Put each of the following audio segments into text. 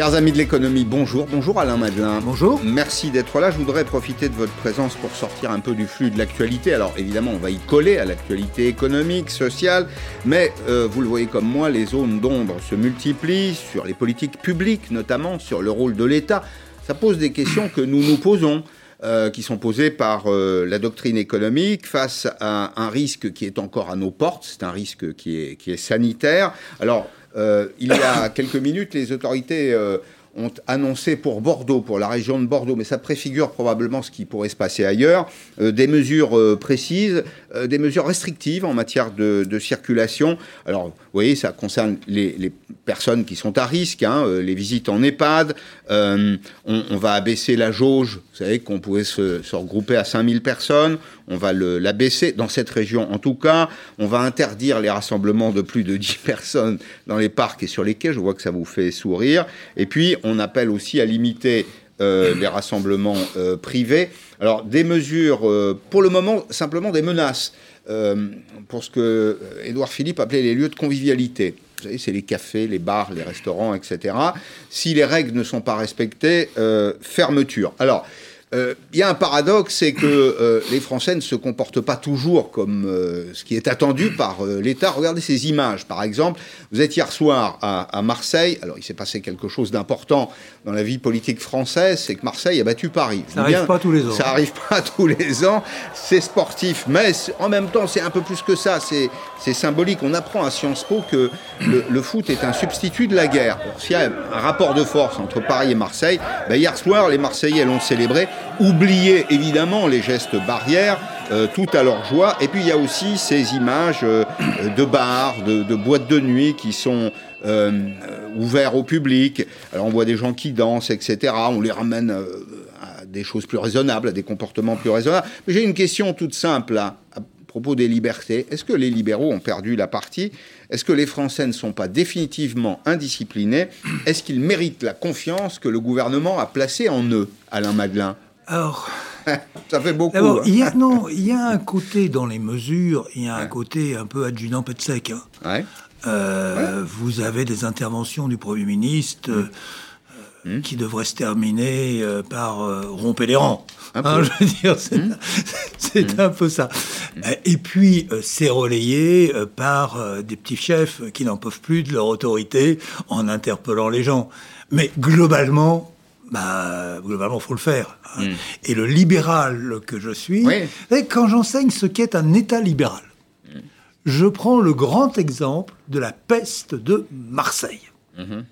Chers amis de l'économie, bonjour. Bonjour Alain Madelin. Bonjour. Merci d'être là. Je voudrais profiter de votre présence pour sortir un peu du flux de l'actualité. Alors évidemment, on va y coller à l'actualité économique, sociale, mais euh, vous le voyez comme moi, les zones d'ombre se multiplient sur les politiques publiques, notamment sur le rôle de l'État. Ça pose des questions que nous nous posons. Euh, qui sont posées par euh, la doctrine économique face à un risque qui est encore à nos portes. C'est un risque qui est, qui est sanitaire. Alors, il y a quelques minutes, les autorités euh, ont annoncé pour Bordeaux, pour la région de Bordeaux, mais ça préfigure probablement ce qui pourrait se passer ailleurs, euh, des mesures précises, des mesures restrictives en matière de, circulation. Alors, vous voyez, ça concerne les, personnes qui sont à risque, hein, les visites en EHPAD. On, on, va abaisser la jauge, vous savez qu'on pouvait se, se, regrouper à 5000 personnes on va l'abaisser, dans cette région en tout cas. On va interdire les rassemblements de plus de 10 personnes dans les parcs et sur les quais. Je vois que ça vous fait sourire. Et puis, on appelle aussi à limiter euh, les rassemblements euh, privés. Alors, des mesures, euh, pour le moment, simplement des menaces, pour ce que Édouard Philippe appelait les lieux de convivialité. Vous savez, c'est les cafés, les bars, les restaurants, etc. Si les règles ne sont pas respectées, fermeture. Alors, il euh, y a un paradoxe, c'est que euh, les Français ne se comportent pas toujours comme euh, ce qui est attendu par l'État. Regardez ces images, par exemple. Vous êtes hier soir à, Marseille. Alors, il s'est passé quelque chose d'important dans la vie politique française, c'est que Marseille a battu Paris. Ça n'arrive pas tous les ans. Ça n'arrive pas tous les ans. C'est sportif, mais en même temps, c'est un peu plus que ça. C'est symbolique. On apprend à Sciences Po que le, foot est un substitut de la guerre. S'il y a un rapport de force entre Paris et Marseille, ben, hier soir, les Marseillais l'ont célébré oublier évidemment les gestes barrières, euh, tout à leur joie. Et puis il y a aussi ces images euh, de bars, de, boîtes de nuit qui sont euh, ouverts au public. Alors on voit des gens qui dansent, etc. On les ramène à des choses plus raisonnables, à des comportements plus raisonnables. Mais j'ai une question toute simple à propos des libertés. Est-ce que les libéraux ont perdu la partie? Est-ce que les Français ne sont pas définitivement indisciplinés? Est-ce qu'ils méritent la confiance que le gouvernement a placée en eux, Alain Madelin? Alors, ça fait beaucoup. Hein. il y a, non, il y a un côté dans les mesures, il y a un côté un peu adjudant pet sec. Hein. Euh, vous avez des interventions du Premier ministre euh, hmm. qui devraient se terminer euh, par romper les rangs. Hein, je veux dire, c'est. Hmm. un peu ça. Et puis, c'est relayé par des petits chefs qui n'en peuvent plus de leur autorité en interpellant les gens. Mais globalement, bah, globalement, il faut le faire. Hein. Hmm. Et le libéral que je suis, quand j'enseigne ce qu'est un État libéral, hmm. je prends le grand exemple de la peste de Marseille. Mhm.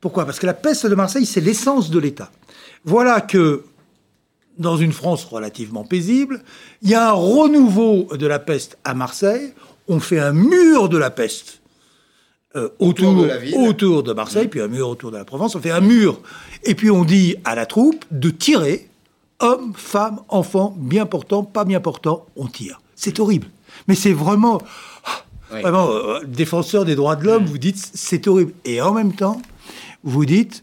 Pourquoi? Parce que la peste de Marseille, c'est l'essence de l'État. Voilà que dans une France relativement paisible, il y a un renouveau de la peste à Marseille, on fait un mur de la peste euh, autour, de autour de Marseille, mmh. puis un mur autour de la Provence. On fait un mur. Et puis on dit à la troupe de tirer, hommes, femmes, enfants, bien portants, pas bien portants, on tire. C'est horrible. Mais c'est vraiment, vraiment, euh, défenseur des droits de l'homme, mmh. vous dites, c'est horrible. Et en même temps, vous dites,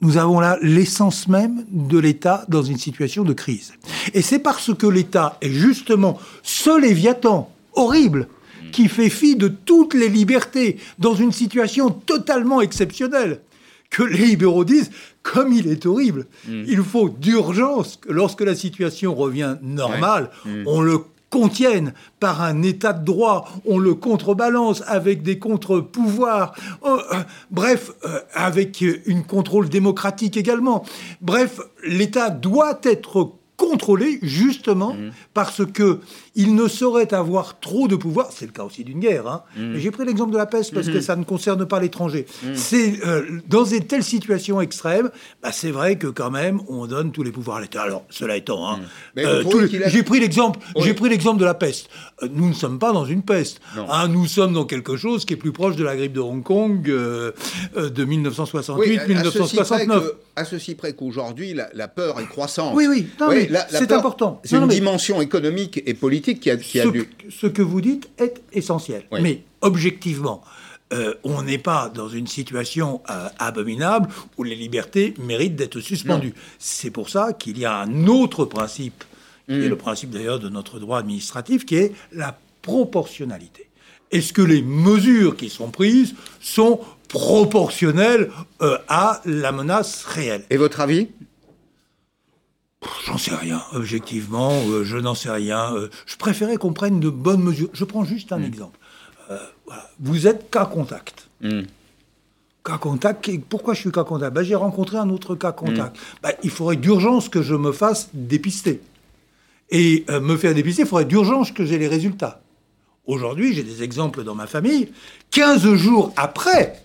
nous avons là l'essence même de l'État dans une situation de crise. Et c'est parce que l'État est justement ce léviathan horrible qui fait fi de toutes les libertés dans une situation totalement exceptionnelle que les libéraux disent, comme il est horrible, mm. il faut d'urgence que lorsque la situation revient normale, mm. on le contienne par un état de droit, on le contrebalance avec des contre-pouvoirs, oh, euh, bref, euh, avec une contrôle démocratique également. Bref, l'État doit être contrôlé justement mm. parce que il ne saurait avoir trop de pouvoir. C'est le cas aussi d'une guerre. Hein. Mm. j'ai pris l'exemple de la peste parce que mm-hmm. ça ne concerne pas l'étranger. C'est euh, dans une telle situation extrême, bah, c'est vrai que quand même on donne tous les pouvoirs à l'État. Alors cela étant, hein, euh, j'ai pris l'exemple. J'ai pris l'exemple de la peste. Euh, nous ne sommes pas dans une peste. Hein, nous sommes dans quelque chose qui est plus proche de la grippe de Hong Kong de 1968-1969. À, ceci près qu'aujourd'hui la, peur est croissante. Oui, oui, c'est important. C'est une dimension économique et politique qui a, qui a ce, dû... ce que vous dites est essentiel. Mais objectivement, euh, on n'est pas dans une situation euh, abominable où les libertés méritent d'être suspendues. C'est pour ça qu'il y a un autre principe, qui est mm. le principe d'ailleurs de notre droit administratif, qui est la proportionnalité. Est-ce que les mesures qui sont prises sont proportionnelles euh, à la menace réelle? Et votre avis? J'en sais rien, objectivement, euh, je n'en sais rien. Euh, je préférais qu'on prenne de bonnes mesures. Je prends juste un mm. exemple. Vous êtes cas contact. Mm. Cas contact, pourquoi je suis cas contact? Ben, J'ai rencontré un autre cas contact. Mm. Ben, il faudrait d'urgence que je me fasse dépister. Et me faire dépister, il faudrait d'urgence que j'ai les résultats. Aujourd'hui, j'ai des exemples dans ma famille. 15 jours après,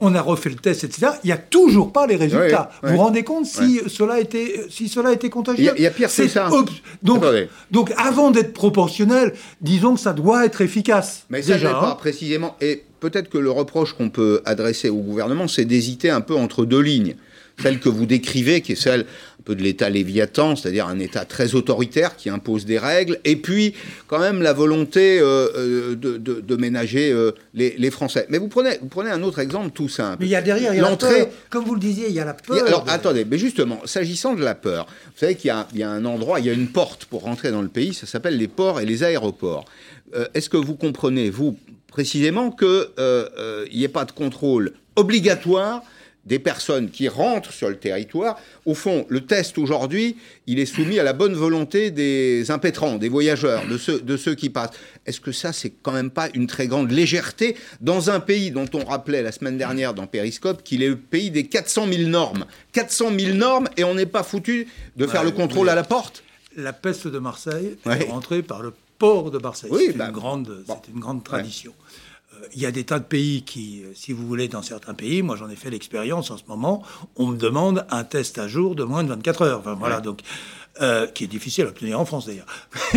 on a refait le test, etc. Il n'y a toujours pas les résultats. vous vous rendez compte si, cela était, si cela était contagieux Il y, a pire que ça. Donc, donc, avant d'être proportionnel, disons que ça doit être efficace. Mais ça déjà, pas hein. précisément. Et peut-être que le reproche qu'on peut adresser au gouvernement, c'est d'hésiter un peu entre deux lignes celle que vous décrivez, qui est celle un peu de l'État léviathan, c'est-à-dire un État très autoritaire qui impose des règles, et puis quand même la volonté euh, euh, de, ménager euh, les, Français. Mais vous prenez, vous prenez un autre exemple tout simple. Mais il y a derrière, il y a l'entrée. Comme vous le disiez, il y a la peur. alors attendez, mais justement, s'agissant de la peur, vous savez qu'il y, y, a un endroit, il y a une porte pour rentrer dans le pays, ça s'appelle les ports et les aéroports. Est-ce que vous comprenez, vous, précisément, qu'il n'y ait pas de contrôle obligatoire des personnes qui rentrent sur le territoire? Au fond, le test aujourd'hui, il est soumis à la bonne volonté des impétrants, des voyageurs, de ceux, de ceux qui passent. Est-ce que ça, c'est quand même pas une très grande légèreté dans un pays dont on rappelait la semaine dernière dans Périscope qu'il est le pays des 400 000 normes? 400 000 normes et on n'est pas foutu de faire le contrôle à la porte? La peste de Marseille est rentrée par le port de Marseille. Oui, c'est bah, une, grande, une grande tradition il y a des tas de pays qui, euh, si vous voulez, dans certains pays, moi j'en ai fait l'expérience en ce moment, on me demande un test à jour de moins de 24 heures. Enfin, voilà, donc. Euh, qui est difficile à obtenir en France d'ailleurs.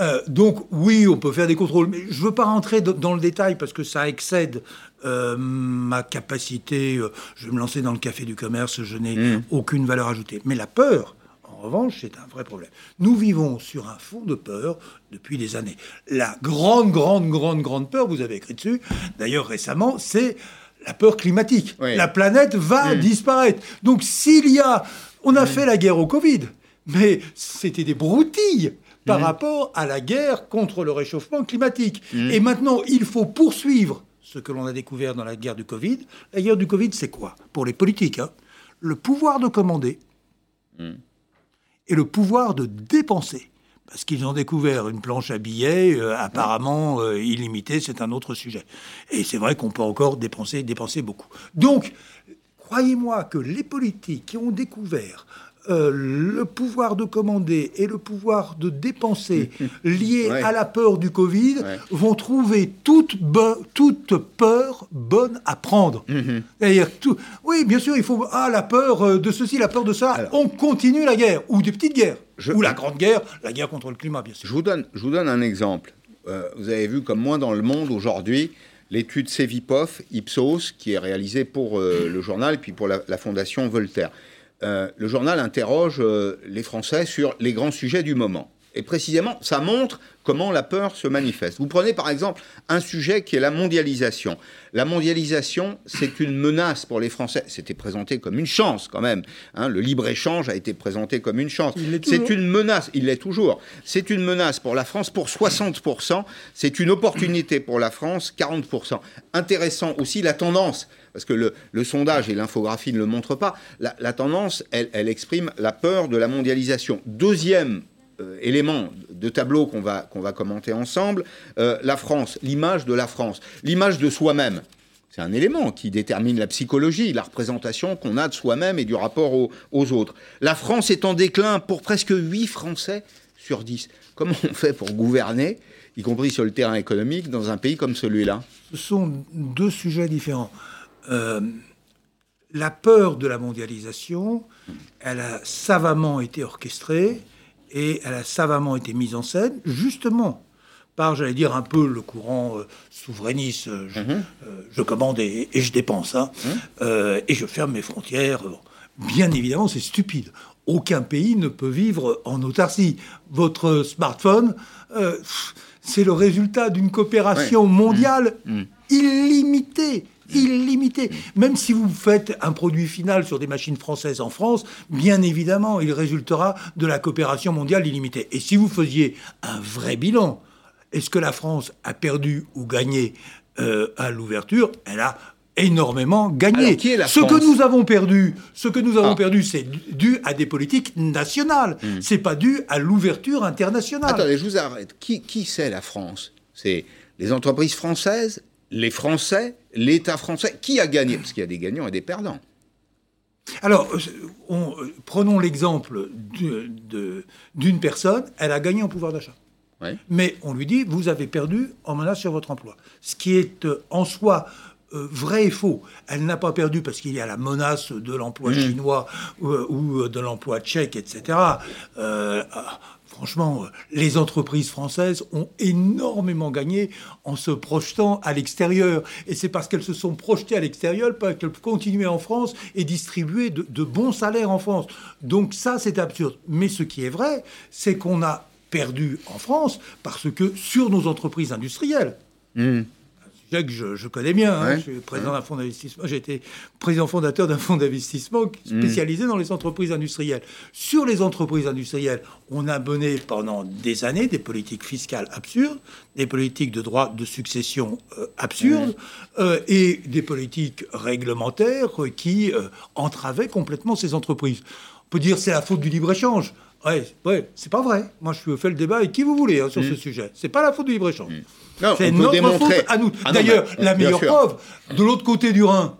Euh, donc oui, on peut faire des contrôles, mais je ne veux pas rentrer dans le détail parce que ça excède ma capacité. je vais me lancer dans le café du commerce, je n'ai mmh. aucune valeur ajoutée. Mais la peur, revanche, c'est un vrai problème. Nous vivons sur un fond de peur depuis des années. La grande, grande, grande, grande peur, vous avez écrit dessus, d'ailleurs récemment, c'est la peur climatique. La planète va hmm. disparaître. Donc s'il y a... On a hmm. fait la guerre au Covid, mais c'était des broutilles par hmm. rapport à la guerre contre le réchauffement climatique. Et maintenant, il faut poursuivre ce que l'on a découvert dans la guerre du Covid. La guerre du Covid, c'est quoi? Pour les politiques, hein le pouvoir de commander et le pouvoir de dépenser. Parce qu'ils ont découvert une planche à billets euh, apparemment euh, illimitée, c'est un autre sujet. Et c'est vrai qu'on peut encore dépenser, dépenser beaucoup. Donc, croyez-moi que les politiques qui ont découvert euh, le pouvoir de commander et le pouvoir de dépenser liés à la peur du Covid vont trouver toute, toute peur bonne à prendre. C'est-à-dire, tout, oui, bien sûr, il faut ah, la peur euh, de ceci, la peur de ça. on continue la guerre, ou des petites guerres, ou la grande guerre, la guerre contre le climat, bien sûr. Je vous donne, je vous donne un exemple. Euh, vous avez vu, comme moi, dans le monde aujourd'hui, l'étude Cevipof, Ipsos, qui est réalisée pour le journal et puis pour la, la Fondation Voltaire. Euh, le journal interroge euh, les Français sur les grands sujets du moment. Et précisément, ça montre comment la peur se manifeste. Vous prenez par exemple un sujet qui est la mondialisation. La mondialisation, c'est une menace pour les Français. C'était présenté comme une chance quand même. Hein. le libre-échange a été présenté comme une chance. C'est une menace, il l'est toujours. C'est une menace pour la France pour 60%. C'est une opportunité pour la France, 40%. Intéressant aussi la tendance parce que le, sondage et l'infographie ne le montrent pas, la, tendance, elle, exprime la peur de la mondialisation. Deuxième euh, élément de tableau qu'on va, qu'on va commenter ensemble, euh, la France, l'image de la France, l'image de soi-même. C'est un élément qui détermine la psychologie, la représentation qu'on a de soi-même et du rapport aux, aux, autres. La France est en déclin pour presque 8 Français sur 10. Comment on fait pour gouverner, y compris sur le terrain économique, dans un pays comme celui-là? Ce sont deux sujets différents. Euh, la peur de la mondialisation, elle a savamment été orchestrée et elle a savamment été mise en scène, justement par, j'allais dire, un peu le courant euh, souverainiste. Euh, mhm. Je, commande et, je dépense, hein, mhm. et je ferme mes frontières. Bien évidemment, c'est stupide. Aucun pays ne peut vivre en autarcie. Votre smartphone, c'est le résultat d'une coopération mondiale mhm. illimitée illimité. Même si vous faites un produit final sur des machines françaises en France, bien évidemment, il résultera de la coopération mondiale illimitée. Et si vous faisiez un vrai bilan, Est-ce que la France a perdu ou gagné euh, à l'ouverture? Elle a énormément gagné. ce que nous avons perdu, ce que nous avons ah. perdu, c'est dû à des politiques nationales. Ce hmm. C'est pas dû à l'ouverture internationale. Attendez, je vous arrête. Qui, qui c'est la France? C'est les entreprises françaises, les Français, l'État français. Qui a gagné? Parce qu'il y a des gagnants et des perdants. Alors, euh, prenons l'exemple d'une personne, elle a gagné en pouvoir d'achat. Mais on lui dit, vous avez perdu en menace sur votre emploi. Ce qui est euh, en soi euh, vrai et faux. Elle n'a pas perdu parce qu'il y a la menace de l'emploi mmh. chinois ou, de l'emploi tchèque, etc. Franchement, les entreprises françaises ont énormément gagné en se projetant à l'extérieur. Et c'est parce qu'elles se sont projetées à l'extérieur qu'elles peuvent continuer en France et distribuer de, bons salaires en France. Donc ça, c'est absurde. Mais ce qui est vrai, c'est qu'on a perdu en France parce que sur nos entreprises industrielles, mmh que je, connais bien. Hein. je suis président d'un fonds d'investissement. J'ai été président fondateur d'un fonds d'investissement mm. spécialisé dans les entreprises industrielles. Sur les entreprises industrielles, on a mené pendant des années des politiques fiscales absurdes, des politiques de droit de succession euh, absurdes euh, et des politiques réglementaires qui euh, entravaient complètement ces entreprises. On peut dire c'est la faute du libre-échange. Ouais, ouais, c'est pas vrai. Moi, je fais le débat avec qui vous voulez hein, sur ce mm. sujet. C'est pas la faute du libre-échange. Mm. C'est notre démontrer... faute à nous. Ah D'ailleurs, la meilleure preuve, de l'autre côté du Rhin,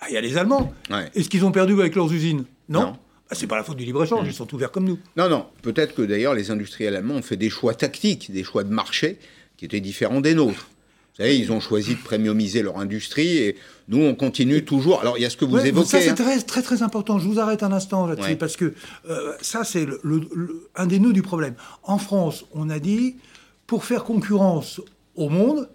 ah, il y a les Allemands. Est-ce qu'ils ont perdu avec leurs usines? Non. non. Bah, c'est pas la faute du libre-échange, mm. ils sont ouverts comme nous. Non, non. Peut-être que d'ailleurs, les industriels allemands ont fait des choix tactiques, des choix de marché qui étaient différents des nôtres. Vous savez, ils ont choisi de premiumiser leur industrie et nous, on continue toujours. Alors, il y a ce que vous évoquez. Ça, c'est hein. très, très, très important. Je vous arrête un instant là-dessus parce que euh, ça, c'est un des nœuds du problème. En France, on a dit, pour faire concurrence au monde,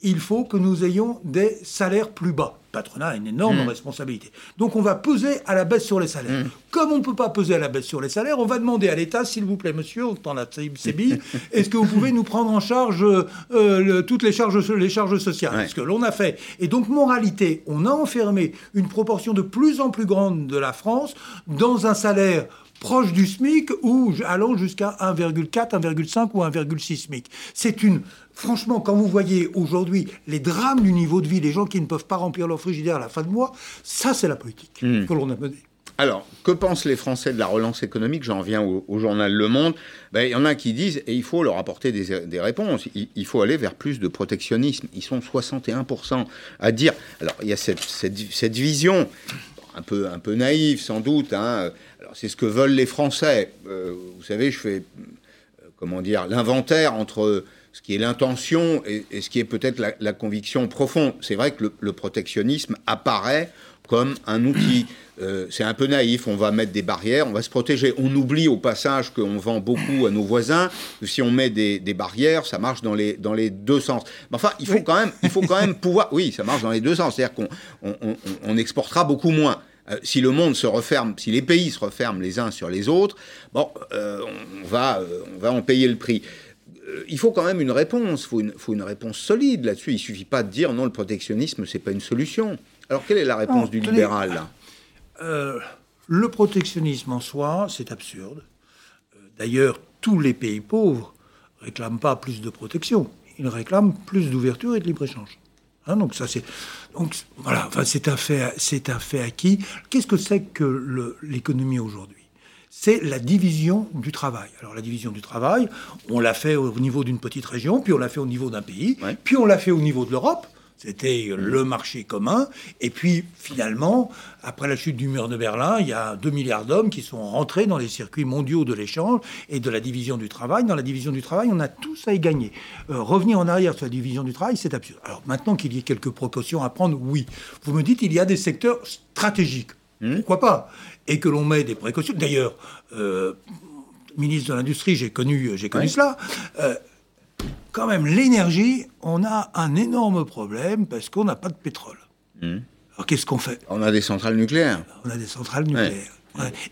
il faut que nous ayons des salaires plus bas. Le patronat a une énorme mmh. responsabilité. Donc on va peser à la baisse sur les salaires. Mmh. Comme on ne peut pas peser à la baisse sur les salaires, on va demander à l'État, s'il vous plaît, monsieur, on a ces billes, est-ce que vous pouvez nous prendre en charge euh, toutes les charges, les charges sociales? Ce que l'on a fait. Et donc, moralité, on a enfermé une proportion de plus en plus grande de la France dans un salaire proche du SMIC ou allant jusqu'à 1,4, 1,5 ou 1,6 SMIC. C'est une Franchement, quand vous voyez aujourd'hui les drames du niveau de vie, les gens qui ne peuvent pas remplir leur frigidaire à la fin de mois, ça c'est la politique hmm. que l'on a menée. Alors, que pensent les Français de la relance économique? J'en reviens au, journal Le Monde. Ben, il y en a qui disent, et il faut leur apporter des, réponses, il, faut aller vers plus de protectionnisme. Ils sont 61% à dire... Alors, il y a cette, vision, un peu, un peu sans doute, hein. alors c'est ce que veulent les Français. Euh, vous savez, je fais, euh, comment dire, l'inventaire entre ce qui est l'intention et, ce qui est peut-être la, conviction profonde. C'est vrai que le, protectionnisme apparaît comme un outil. Euh, c'est un peu naïf, on va mettre des barrières, on va se protéger. On oublie au passage qu'on vend beaucoup à nos voisins, si on met des, barrières, ça marche dans les, dans les deux sens. Mais enfin, il faut, quand même, il faut quand même pouvoir... Oui, ça marche dans les deux sens, c'est-à-dire qu'on on, exportera beaucoup moins. Euh, si le monde se referme, si les pays se referment les uns sur les autres, bon, euh, on, va, on va en payer le prix. Il faut quand même une réponse, il faut une, réponse solide là-dessus. Il ne suffit pas de dire non, le protectionnisme, ce n'est pas une solution. Alors quelle est la réponse du libéral euh, Le protectionnisme en soi, c'est absurde. Euh, d'ailleurs, tous les pays pauvres ne réclament pas plus de protection. Ils réclament plus d'ouverture et de libre-échange. Hein, donc ça c'est donc voilà, enfin, c'est un fait, c'est un fait acquis. Qu'est-ce que c'est que l'économie aujourd'hui? C'est la division du travail. Alors la division du travail, on l'a fait au niveau d'une petite région, puis on l'a fait au niveau d'un pays, puis on l'a fait au niveau de l'Europe. C'était le marché commun. Et puis, finalement, après la chute du mur de Berlin, il y a 2 milliards d'hommes qui sont rentrés dans les circuits mondiaux de l'échange et de la division du travail. Dans la division du travail, on a tous à y gagner. Euh, revenir en arrière sur la division du travail, c'est absurde. Alors maintenant qu'il y ait quelques précautions à prendre, oui. Vous me dites, il y a des secteurs stratégiques. Hmm. Pourquoi pas? Et que l'on met des précautions. D'ailleurs, euh, ministre de l'Industrie, j'ai connu, j'ai connu cela. Euh, quand même, l'énergie, on a un énorme problème parce qu'on n'a pas de pétrole. Hmm. Alors qu'est-ce qu'on fait? On a des centrales nucléaires. On a des centrales nucléaires.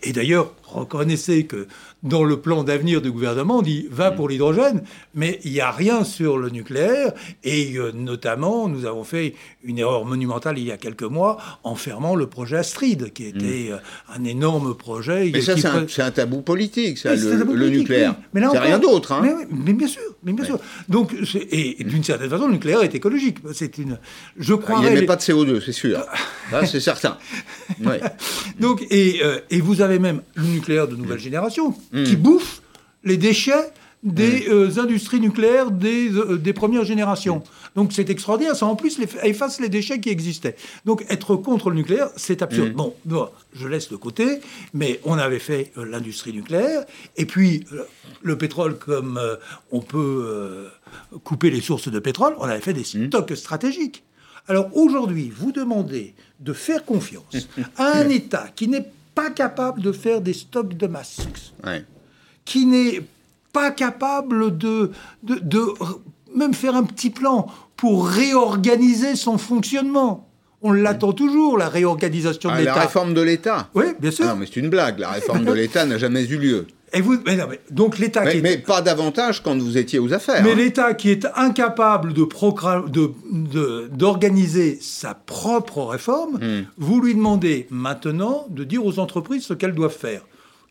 Et d'ailleurs, reconnaissez que dans le plan d'avenir du gouvernement, on dit va pour l'hydrogène, mais il n'y a rien sur le nucléaire. Et euh, notamment, nous avons fait une erreur monumentale il y a quelques mois en fermant le projet Astrid, qui était mm. euh, un énorme projet. Mais ça, c'est un, tabou politique, ça, le, nucléaire. Mais c'est rien d'autre. Hein. Mais, bien sûr, mais bien sûr. Donc, et, d'une certaine façon, le nucléaire est écologique. C'est une. Je crois. Il n'émet pas de CO2, c'est sûr. c'est certain. Donc, et, euh, et vous avez même le nucléaire de nouvelle génération Hmm. qui bouffent les déchets des hmm. euh, industries nucléaires des, euh, des premières générations. Donc c'est extraordinaire, ça en plus les, efface les déchets qui existaient. Donc être contre le nucléaire, c'est absurde. Hmm. Bon, je laisse de côté, mais on avait fait euh, l'industrie nucléaire, et puis le pétrole, comme on peut couper les sources de pétrole, on avait fait des stocks stratégiques. Alors aujourd'hui, vous demandez de faire confiance à un État qui n'est pas capable de faire des stocks de masse, qui n'est pas capable de, de, même faire un petit plan pour réorganiser son fonctionnement. On l'attend toujours, la réorganisation de ah, l'État. La réforme de l'État Oui, bien sûr. non, mais c'est une blague. La réforme de l'État n'a jamais eu lieu. Et vous, mais non, mais, donc l'État mais, mais, pas davantage quand vous étiez aux affaires. Mais hein. l'État qui est incapable de d'organiser sa propre réforme, hmm. vous lui demandez maintenant de dire aux entreprises ce qu'elles doivent faire.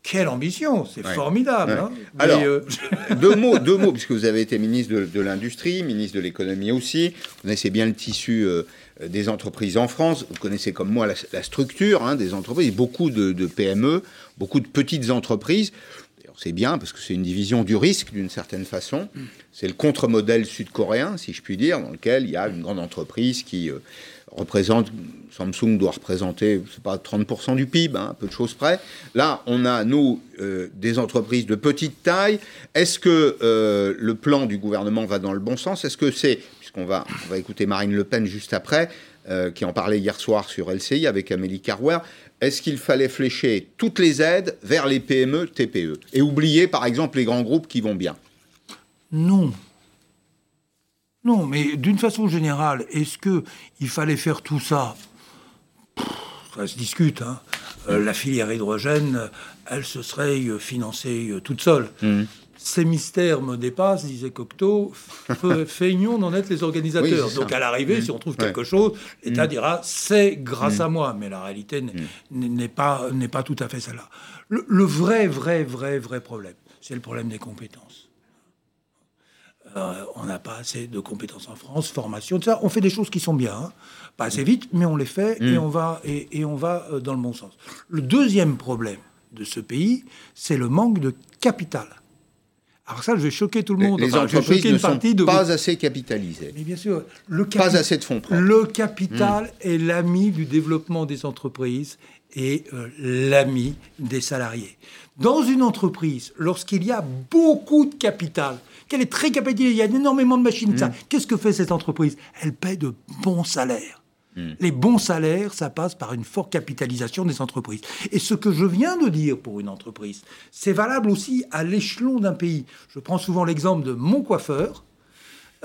Quelle ambition, c'est formidable. Hein. Alors, euh, deux mots, deux mots, puisque vous avez été ministre de, l'industrie, ministre de l'économie aussi. Vous connaissez bien le tissu euh, des entreprises en France. Vous connaissez comme moi la, structure hein, des entreprises, beaucoup de, de, PME, beaucoup de petites entreprises c'est bien parce que c'est une division du risque d'une certaine façon. C'est le contre-modèle sud-coréen, si je puis dire, dans lequel il y a une grande entreprise qui euh, représente, Samsung doit représenter, c'est pas 30% du PIB, hein, peu de choses près. Là, on a, nous, euh, des entreprises de petite taille. Est-ce que euh, le plan du gouvernement va dans le bon sens? Est-ce que c'est, puisqu'on va, on va écouter Marine Le Pen juste après, qui en parlait hier soir sur LCI avec Amélie Carwer, est-ce qu'il fallait flécher toutes les aides vers les PME, TPE Et oublier, par exemple, les grands groupes qui vont bien? Non. Non, mais d'une façon générale, est-ce qu'il fallait faire tout ça? Ça se discute. Hein. Euh, la filière hydrogène, elle se serait financée euh, toute seule. Mmh ces mystères me dépassent, disait Cocteau, feignons d'en être les organisateurs. Donc à l'arrivée, si on trouve quelque chose, l'État mm. dira c'est grâce mm. à moi, mais la réalité n'est pas, pas tout à fait celle-là. Le, vrai, vrai, vrai, vrai problème, c'est le problème des compétences. Euh, on n'a pas assez de compétences en France, formation, tout ça. On fait des choses qui sont bien, hein. pas assez vite, mais on les fait et on va, et, et on va euh, dans le bon sens. Le deuxième problème de ce pays, c'est le manque de capital. Alors ça, je vais choquer tout le monde. Les entreprises ne sont pas assez capitalisées. Mais bien sûr, le pas assez de fonds propres. Le capital est l'ami du développement des entreprises et euh, l'ami des salariés. Dans une entreprise, lorsqu'il y a beaucoup de capital, qu'elle est très capitalisée, il y a énormément de machines, ça, hmm. qu'est-ce que fait cette entreprise? Elle paie de bons salaires. Hmm. Les bons salaires, ça passe par une forte capitalisation des entreprises. Et ce que je viens de dire pour une entreprise, c'est valable aussi à l'échelon d'un pays. Je prends souvent l'exemple de mon coiffeur.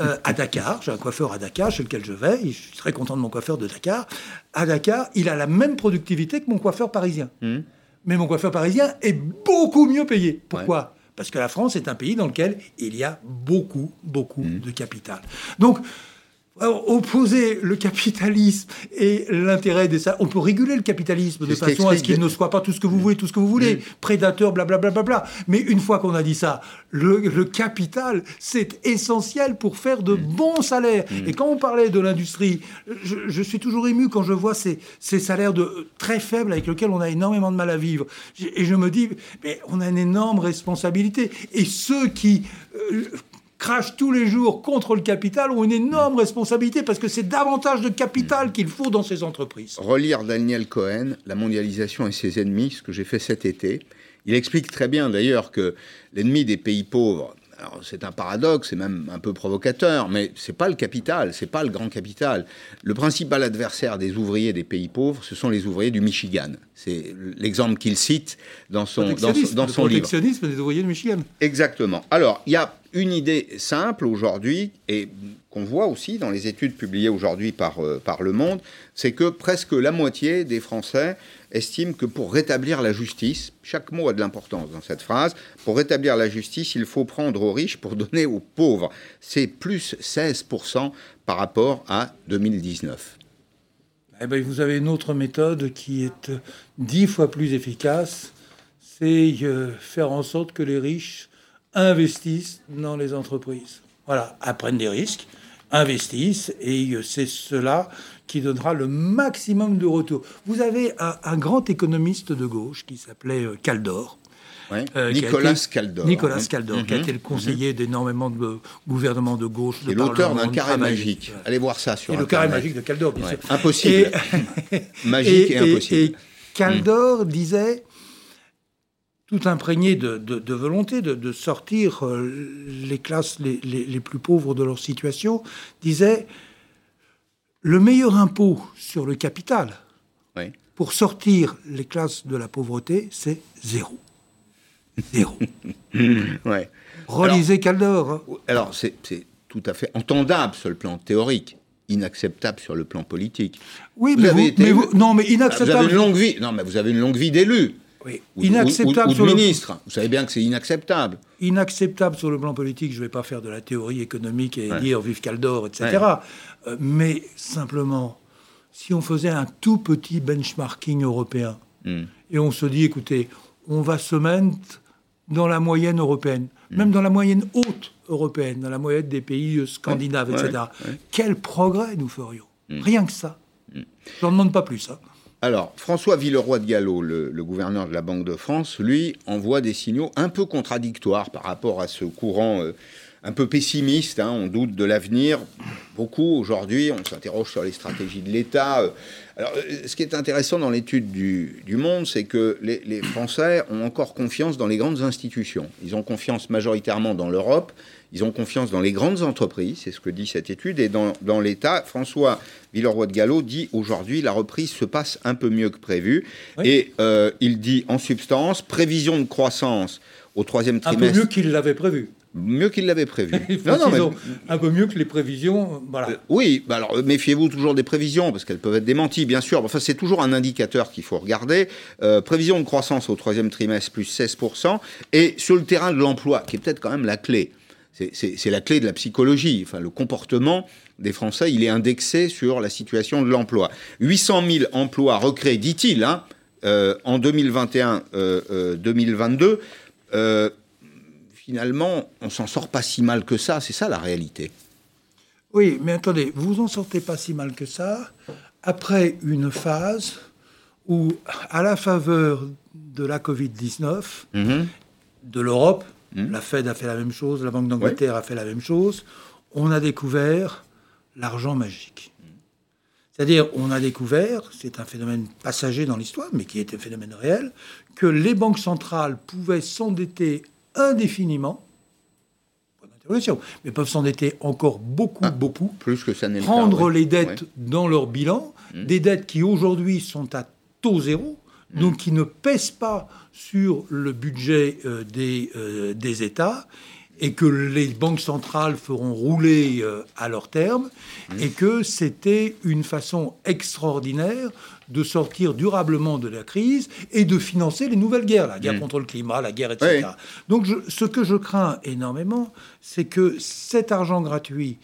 Euh, à Dakar, j'ai un coiffeur à Dakar chez lequel je vais, je suis très content de mon coiffeur de Dakar. À Dakar, il a la même productivité que mon coiffeur parisien. Hmm. Mais mon coiffeur parisien est beaucoup mieux payé. Pourquoi? Parce que la France est un pays dans lequel il y a beaucoup, beaucoup hmm. de capital. Donc, opposer le capitalisme et l'intérêt des ça on peut réguler le capitalisme de façon à ce qu'il ne soit pas tout ce que vous voulez tout ce que vous voulez. Prédateur blablabla bla, bla, bla, mais une fois qu'on a dit ça le, capital c'est essentiel pour faire de mm. bons salaires. Mm. et quand on parlait de l'industrie je, suis toujours ému quand je vois ces, ces salaires de très faibles avec lesquels on a énormément de mal à vivre. Et je me dis mais on a une énorme responsabilité. Et ceux qui euh, crachent tous les jours contre le capital ont une énorme responsabilité parce que c'est davantage de capital qu'il faut dans ces entreprises. Relire Daniel Cohen, La mondialisation et ses ennemis, ce que j'ai fait cet été. Il explique très bien d'ailleurs que l'ennemi des pays pauvres, c'est un paradoxe, c'est même un peu provocateur, mais c'est pas le capital, c'est pas le grand capital. Le principal adversaire des ouvriers des pays pauvres, ce sont les ouvriers du Michigan. C'est l'exemple qu'il cite dans son, dans, dans son livre. protectionnisme des ouvriers du Michigan. Exactement. Alors, il y a une idée simple aujourd'hui, et qu'on voit aussi dans les études publiées aujourd'hui par, euh, par Le Monde, c'est que presque la moitié des Français estiment que pour rétablir la justice, chaque mot a de l'importance dans cette phrase, pour rétablir la justice, il faut prendre aux riches pour donner aux pauvres. C'est plus 16% par rapport à 2019. Eh ben, vous avez une autre méthode qui est dix fois plus efficace, c'est euh, faire en sorte que les riches investissent dans les entreprises. Voilà, apprennent des risques, investissent, et euh, c'est cela qui donnera le maximum de retour. Vous avez un, grand économiste de gauche qui s'appelait euh, Caldor. Nicolas Caldor. Nicolas Caldor, qui a été le conseiller mhm. d'énormément de gouvernements de gauche. Et l'auteur d'un carré magique. Allez voir ça sur et le carré magique de Caldor, bien sûr. Impossible. Magique et, impossible. Et Caldor disait tout imprégné de, volonté de, sortir euh, les classes les, plus pauvres de leur situation, disait le meilleur impôt sur le capital pour sortir les classes de la pauvreté, c'est zéro. Zéro. ouais. Relisez Caldor. Hein. Alors, c'est tout à fait entendable sur le plan théorique inacceptable sur le plan politique. Oui, mais, vous, non, mais inacceptable. Vous avez une longue vie. Non, mais vous avez une longue vie d'élu. Oui. Inacceptable ou, ministre. Vous savez bien que c'est inacceptable. Inacceptable sur le plan politique. Je ne vais pas faire de la théorie économique et dire vive Caldor, etc. Euh, mais simplement, si on faisait un tout petit benchmarking européen hmm. et on se dit, écoutez, on va se mettre dans la moyenne européenne, hmm. même dans la moyenne haute européenne, dans la moyenne des pays euh, scandinaves, etc. Quel progrès nous ferions? Hmm. Rien que ça. Je n'en demande pas plus. Hein. Alors, François Villeroy de Gallo, le, gouverneur de la Banque de France, lui, envoie des signaux un peu contradictoires par rapport à ce courant euh, un peu pessimiste. Hein. on doute de l'avenir. Beaucoup aujourd'hui, on s'interroge sur les stratégies de l'État. Euh. Alors, euh, ce qui est intéressant dans l'étude du, Monde, c'est que les, les, Français ont encore confiance dans les grandes institutions. Ils ont confiance majoritairement dans l'Europe ils ont confiance dans les grandes entreprises, c'est ce que dit cette étude, et dans, l'État. François Villeroy de Gallo dit aujourd'hui la reprise se passe un peu mieux que prévu. Et euh, il dit en substance prévision de croissance au troisième trimestre. Un peu mieux qu'il l'avait prévu. Mieux qu'il l'avait prévu. non, non, Un peu mieux que les prévisions. Voilà. Euh, oui, bah alors méfiez-vous toujours des prévisions, parce qu'elles peuvent être démenties, bien sûr. Enfin, c'est toujours un indicateur qu'il faut regarder. Euh, prévision de croissance au troisième trimestre, plus 16%. Et sur le terrain de l'emploi, qui est peut-être quand même la clé. C'est la clé de la psychologie. Enfin, le comportement des Français, il est indexé sur la situation de l'emploi. 800 000 emplois recréés, dit-il, hein, euh, en 2021-2022. Euh, finalement, on s'en sort pas si mal que ça. C'est ça la réalité. Oui, mais attendez, vous en sortez pas si mal que ça après une phase où, à la faveur de la Covid-19, mm-hmm. de l'Europe, Hmm. La Fed a fait la même chose, la Banque d'Angleterre a fait la même chose. On a découvert l'argent magique. C'est-à-dire, on a découvert, c'est un phénomène passager dans l'histoire, mais qui est un phénomène réel, que les banques centrales pouvaient s'endetter indéfiniment, mais peuvent s'endetter encore beaucoup, ah, beaucoup, plus que ça prendre les dettes dans leur bilan, hmm. des dettes qui aujourd'hui sont à taux zéro, donc qui ne pèsent pas sur le budget euh, des, euh, des, États et que les banques centrales feront rouler euh, à leur terme, mmh. et que c'était une façon extraordinaire de sortir durablement de la crise et de financer les nouvelles guerres, la guerre mmh. contre le climat, la guerre, etc. Donc ce que je crains énormément, c'est que cet argent gratuit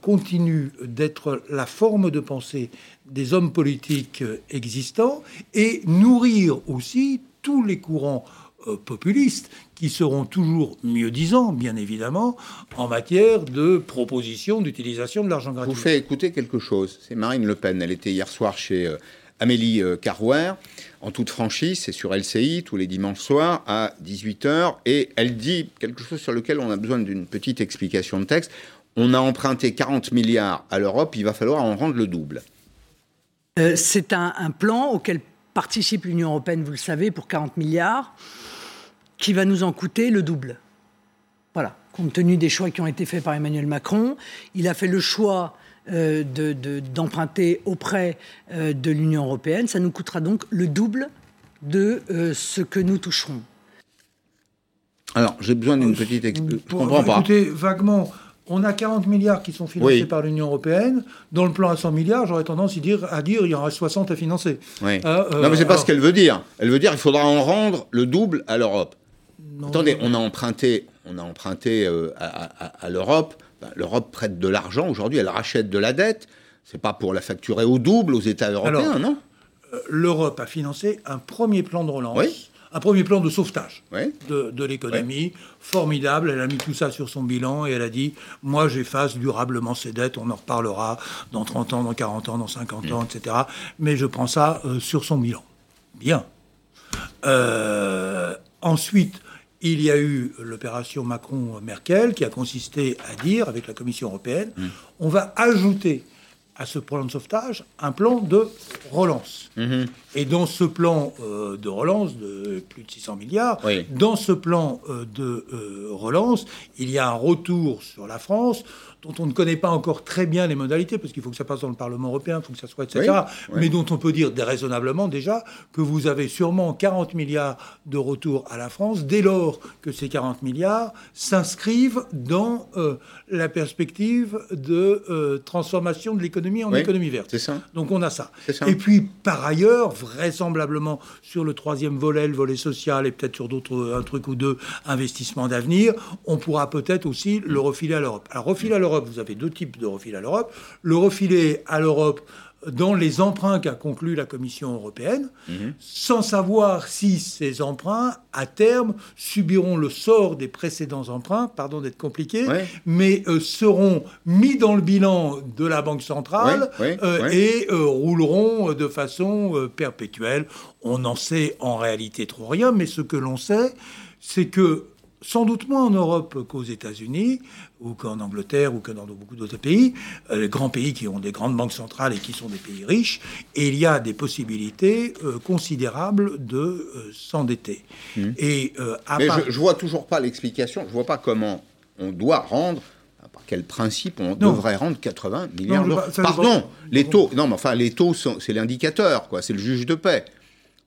continue d'être la forme de pensée des hommes politiques existants et nourrir aussi tous les courants euh, populistes qui seront toujours mieux disants, bien évidemment, en matière de proposition d'utilisation de l'argent gratuit. Je vous fais écouter quelque chose. C'est Marine Le Pen. Elle était hier soir chez euh, Amélie euh, Carrouer, en toute franchise, c'est sur LCI, tous les dimanches soirs, à 18h, et elle dit quelque chose sur lequel on a besoin d'une petite explication de texte. On a emprunté 40 milliards à l'Europe, il va falloir en rendre le double. c'est un, un, plan auquel participe l'Union européenne, vous le savez, pour 40 milliards, qui va nous en coûter le double. Voilà, compte tenu des choix qui ont été faits par Emmanuel Macron, il a fait le choix euh, d'emprunter auprès euh, de l'Union européenne. Ça nous coûtera donc le double de euh, ce que nous toucherons. Alors, j'ai besoin d'une petite explication. Je comprends pas. Écoutez, vaguement, on a 40 milliards qui sont financés par l'Union européenne. Dans le plan à 100 milliards, j'aurais tendance à dire, à dire il y en reste 60 à financer. Oui. Euh, non, mais c'est pas ce qu'elle veut dire. Elle veut dire qu'il faudra en rendre le double à l'Europe. Attendez, on a emprunté, on a emprunté euh, à, l'Europe. Ben, L'Europe prête de l'argent aujourd'hui, elle rachète de la dette. C'est pas pour la facturer au double aux États européens, non? euh, L'Europe a financé un premier plan de relance. Oui un premier plan de sauvetage de, l'économie, formidable. Elle a mis tout ça sur son bilan et elle a dit Moi, j'efface durablement ces dettes, on en reparlera dans 30 ans, dans 40 ans, dans 50 ans, etc. Mais je prends ça euh, sur son bilan. Bien. Euh, ensuite, il y a eu l'opération Macron-Merkel qui a consisté à dire, avec la Commission européenne, mm. on va ajouter à ce plan de sauvetage un plan de relance. Mhm. Et dans ce plan euh, de relance de plus de 600 milliards, dans ce plan euh, de euh, relance, il y a un retour sur la France dont on ne connaît pas encore très bien les modalités, parce qu'il faut que ça passe dans le Parlement européen, il faut que ça soit, etc., mais dont on peut dire déraisonnablement déjà que vous avez sûrement 40 milliards de retour à la France, dès lors que ces 40 milliards s'inscrivent dans euh, la perspective de euh, transformation de l'économie en économie verte. C'est ça. Donc on a ça. Et puis, par ailleurs, vraisemblablement, sur le troisième volet, le volet social, et peut-être sur d'autres, un truc ou deux, investissements d'avenir, on pourra peut-être aussi le refiler à l'Europe. Alors, refiler à l'Europe, vous avez deux types de refil à l'Europe. Le refilé à l'Europe dans les emprunts qu'a conclu la Commission européenne, mhm. sans savoir si ces emprunts, à terme, subiront le sort des précédents emprunts, pardon d'être compliqué, mais euh, seront mis dans le bilan de la Banque centrale euh, et euh, rouleront de façon perpétuelle. On n'en sait en réalité trop rien, mais ce que l'on sait, c'est que sans doute moins en Europe qu'aux États-Unis, ou qu'en Angleterre, ou que dans beaucoup d'autres pays, euh, les grands pays qui ont des grandes banques centrales et qui sont des pays riches, et il y a des possibilités euh, considérables de euh, s'endetter. Mmh. Et Mais je, ne vois toujours pas l'explication, je vois pas comment on doit rendre par quel principe on devrait rendre 80 milliards d'euros Pardon, les taux, non, mais enfin, les taux, c'est l'indicateur, quoi, c'est le juge de paix.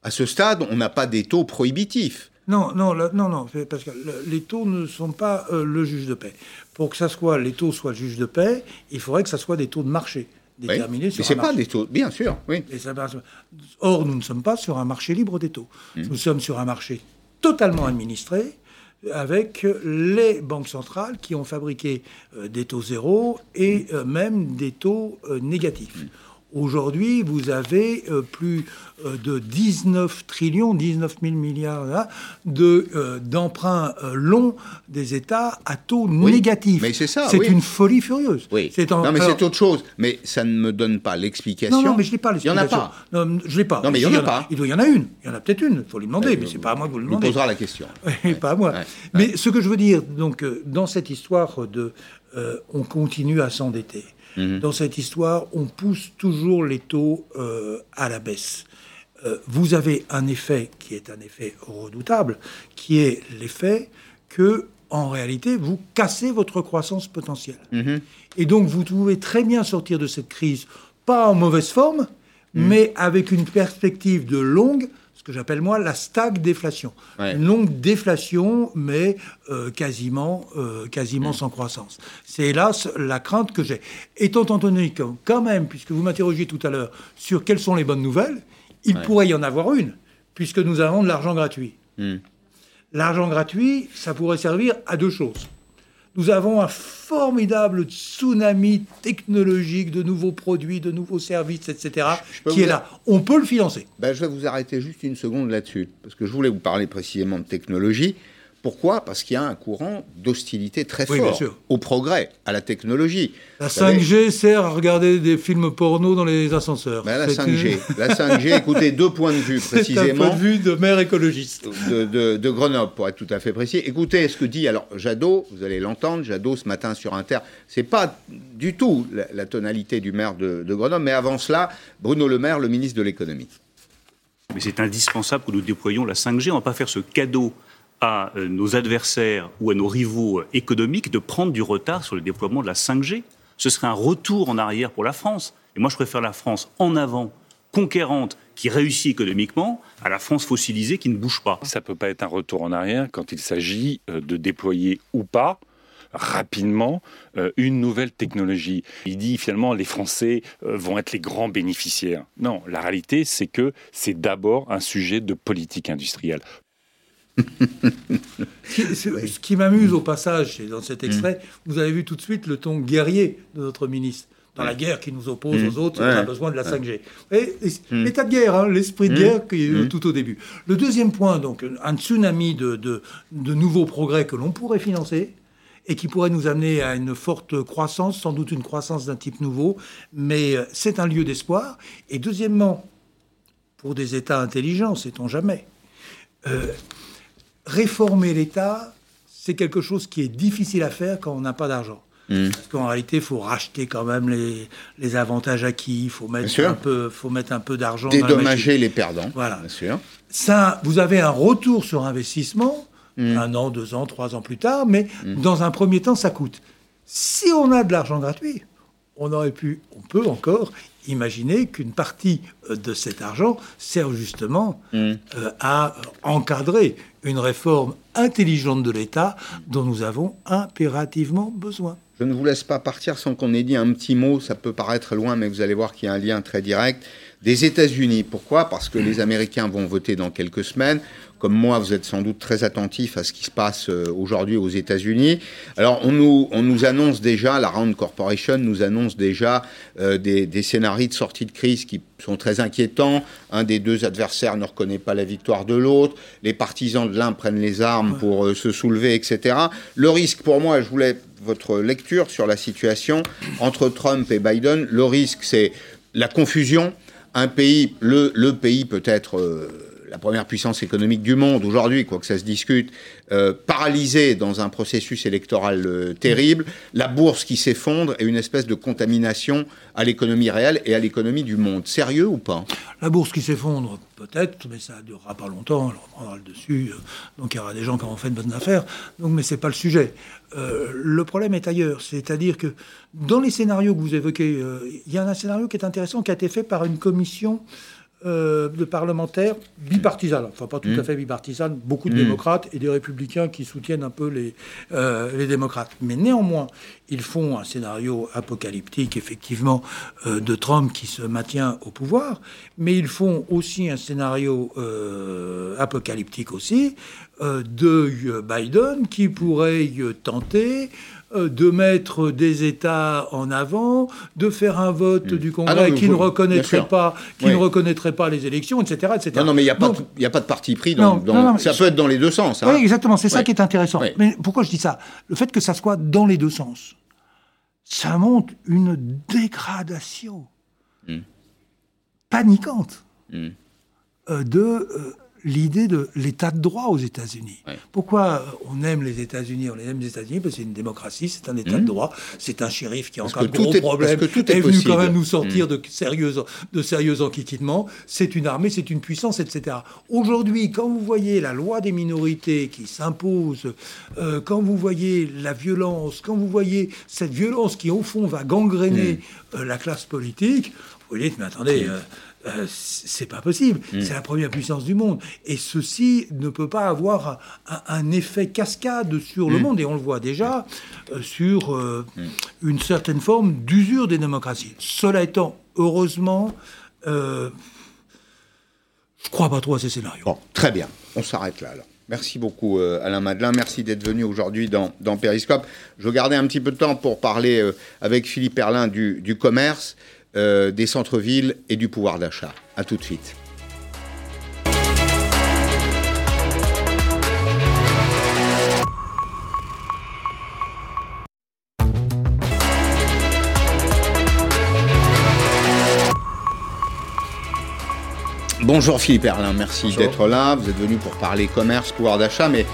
À ce stade, on n'a pas des taux prohibitifs. Non, non, non, non, parce que les taux ne sont pas euh, le juge de paix. Pour que ça soit, les taux soient le juge de paix, il faudrait que ça soit des taux de marché déterminés sur Mais c'est pas des taux, bien sûr, oui. or, nous ne sommes pas sur un marché libre des taux. Hmm. Nous sommes sur un marché totalement administré avec les banques centrales qui ont fabriqué euh, des taux zéro et euh, même des taux négatifs. Hmm. Aujourd'hui, vous avez euh, plus euh, de 19 trillions, 19 000 milliards de, euh, d'emprunts longs des États à taux négatifs. Mais c'est ça. C'est une folie furieuse. Oui. Non, mais c'est autre chose. Mais ça ne me donne pas l'explication. Non, non, mais je n'ai pas l'explication. Il n'y en a pas. Non, je l'ai pas. Non, mais il n'y en, a pas. Il doit y en a une. Il y en a peut-être une. Il faut lui demander. mais c'est pas à moi que vous le demandez. Il posera la question. pas à moi. Mais ce que je veux dire, donc, dans cette histoire de, on continue à s'endetter. Mhm. Dans cette histoire, on pousse toujours les taux euh, à la baisse. Euh, vous avez un effet qui est un effet redoutable, qui est l'effet que, en réalité, vous cassez votre croissance potentielle. Mhm. Et donc, vous pouvez très bien sortir de cette crise, pas en mauvaise forme, mhm. mais avec une perspective de longue que j'appelle moi la stag-déflation. Une longue déflation, mais euh, quasiment, euh, quasiment mm. sans croissance. C'est hélas la crainte que j'ai. Étant entendu que, quand même, puisque vous m'interrogiez tout à l'heure sur quelles sont les bonnes nouvelles, il pourrait y en avoir une, puisque nous avons de l'argent gratuit. Mm. L'argent gratuit, ça pourrait servir à deux choses. Nous avons un formidable tsunami technologique de nouveaux produits, de nouveaux services, etc., qui est là. On peut le financer. Ben, je vais vous arrêter juste une seconde là-dessus, parce que je voulais vous parler précisément de technologie. Pourquoi? Parce qu'il y a un courant d'hostilité très fort au progrès, à la technologie. La 5G sert à regarder des films porno dans les ascenseurs. Ben, la 5G, la 5G, écoutez, deux points de vue précisément. Un point de vue de maire écologiste. De, Grenoble, pour être tout à fait précis. Écoutez ce que dit, alors Jadot, vous allez l'entendre, Jadot ce matin sur Inter, c'est pas du tout la, tonalité du maire de, de Grenoble, mais avant cela, Bruno Le Maire, le ministre de l'économie. Mais c'est indispensable que nous déployions la 5G. On ne va pas faire ce cadeau à euh, nos adversaires ou à nos rivaux économiques de prendre du retard sur le déploiement de la 5G. Ce serait un retour en arrière pour la France. Et moi, je préfère la France en avant, conquérante qui réussit économiquement à la France fossilisée qui ne bouge pas. Ça ne peut pas être un retour en arrière quand il s'agit euh, de déployer ou pas rapidement euh, une nouvelle technologie. Il dit finalement les Français vont être les grands bénéficiaires. Non, la réalité c'est que c'est d'abord un sujet de politique industrielle. ce qui, m'amuse au passage, c'est dans cet extrait, vous avez vu tout de suite le ton guerrier de notre ministre. Dans la guerre qui nous oppose aux autres, on a besoin de la 5G. L'état de guerre, hein, l'esprit de guerre qui est tout au début. Le deuxième point, donc, un tsunami de, de, de nouveaux progrès que l'on pourrait financer et qui pourrait nous amener à une forte croissance, sans doute une croissance d'un type nouveau, mais euh, c'est un lieu d'espoir. Et deuxièmement, pour des États intelligents, sait-on jamais, euh, réformer l'État, c'est quelque chose qui est difficile à faire quand on n'a pas d'argent. Hmm. Parce qu'en réalité, il faut racheter quand même les, les avantages acquis, il faut mettre, un peu, faut mettre un peu d'argent. Dédommager les perdants. Voilà. Bien sûr. Ça, vous avez un retour sur investissement, hmm. un an, deux ans, trois ans plus tard, mais hmm. dans un premier temps, ça coûte. Si on a de l'argent gratuit, on aurait pu, on peut encore imaginer qu'une partie euh, de cet argent sert justement euh, à encadrer une réforme intelligente de l'État dont nous avons impérativement besoin. Je ne vous laisse pas partir sans qu'on ait dit un petit mot, ça peut paraître loin, mais vous allez voir qu'il y a un lien très direct, des États-Unis. Pourquoi? Parce que les Américains vont voter dans quelques semaines. Comme moi, vous êtes sans doute très attentif à ce qui se passe euh, aujourd'hui aux États-Unis. Alors, on nous, on nous annonce déjà, la Round Corporation nous annonce déjà euh, des, des scénarios de sortie de crise qui sont très inquiétants. Un des deux adversaires ne reconnaît pas la victoire de l'autre. Les partisans de l'un prennent les armes pour euh, se soulever, etc. Le risque pour moi, je voulais votre lecture sur la situation entre Trump et Biden. Le risque, c'est la confusion. Un pays, le, le pays peut-être euh, la première puissance économique du monde aujourd'hui, quoi que ça se discute, euh, paralysé dans un processus électoral euh, terrible, la bourse qui s'effondre et une espèce de contamination à l'économie réelle et à l'économie du monde. Sérieux ou pas? La bourse qui s'effondre, peut-être, mais ça ne durera pas longtemps, elle reprendra le dessus, donc il y aura des gens qui auront fait de bonnes affaires, donc, mais ce n'est pas le sujet. Euh, le problème est ailleurs, c'est-à-dire que dans les scénarios que vous évoquez, euh, il y a un scénario qui est intéressant qui a été fait par une commission euh, de parlementaires bipartisane, enfin pas tout à mmh. fait bipartisane, beaucoup de mmh. démocrates et des républicains qui soutiennent un peu les, les démocrates. Mais néanmoins, ils font un scénario apocalyptique, effectivement, de Trump qui se maintient au pouvoir, mais ils font aussi un scénario apocalyptique aussi euh, de euh, Biden qui pourrait tenter euh, de mettre des États en avant, de faire un vote hmm. du ah Congrès qui, ne reconnaîtrait pas, qui ne reconnaîtrait pas les élections, etc. etc. Non, non mais il n'y a, pas a pas de parti pris. Dans, ça peut être dans les deux sens. Hein. Oui, exactement, c'est ça qui est intéressant. Mais pourquoi je dis ça? Le fait que ça soit dans les deux sens, ça montre une dégradation hmm. paniquante hmm. de l'idée de l'état de droit aux États-Unis. Pourquoi on aime les États-Unis On les aime les États-Unis? Parce que c'est une démocratie, c'est un état de mmh. droit, c'est un shérif qui, en cas de gros problème, est, est, venu quand même nous sortir mmh. de sérieux de sérieux enquiquinements. C'est une armée, c'est une puissance, etc. Aujourd'hui, quand vous voyez la loi des minorités qui s'impose, euh, quand vous voyez la violence, quand vous voyez cette violence qui au fond va gangréner mmh. euh, la classe politique, vous dites mais attendez. Euh, euh, c'est pas possible. Mm. C'est la première puissance du monde. Et ceci ne peut pas avoir un, effet cascade sur le mm. monde. Et on le voit déjà euh, sur euh, mm. une certaine forme d'usure des démocraties. Cela étant, heureusement, je crois pas trop à ces scénarios. Bon, très bien. On s'arrête là alors. Merci beaucoup Alain Madelin, merci d'être venu aujourd'hui dans, dans, Periscope. Je gardais un petit peu de temps pour parler avec Philippe Erlin du, du commerce. Euh, des centres-villes et du pouvoir d'achat. A tout de suite. Bonjour Philippe Erlin, merci d'être là. Vous êtes venu pour parler commerce, pouvoir d'achat, mais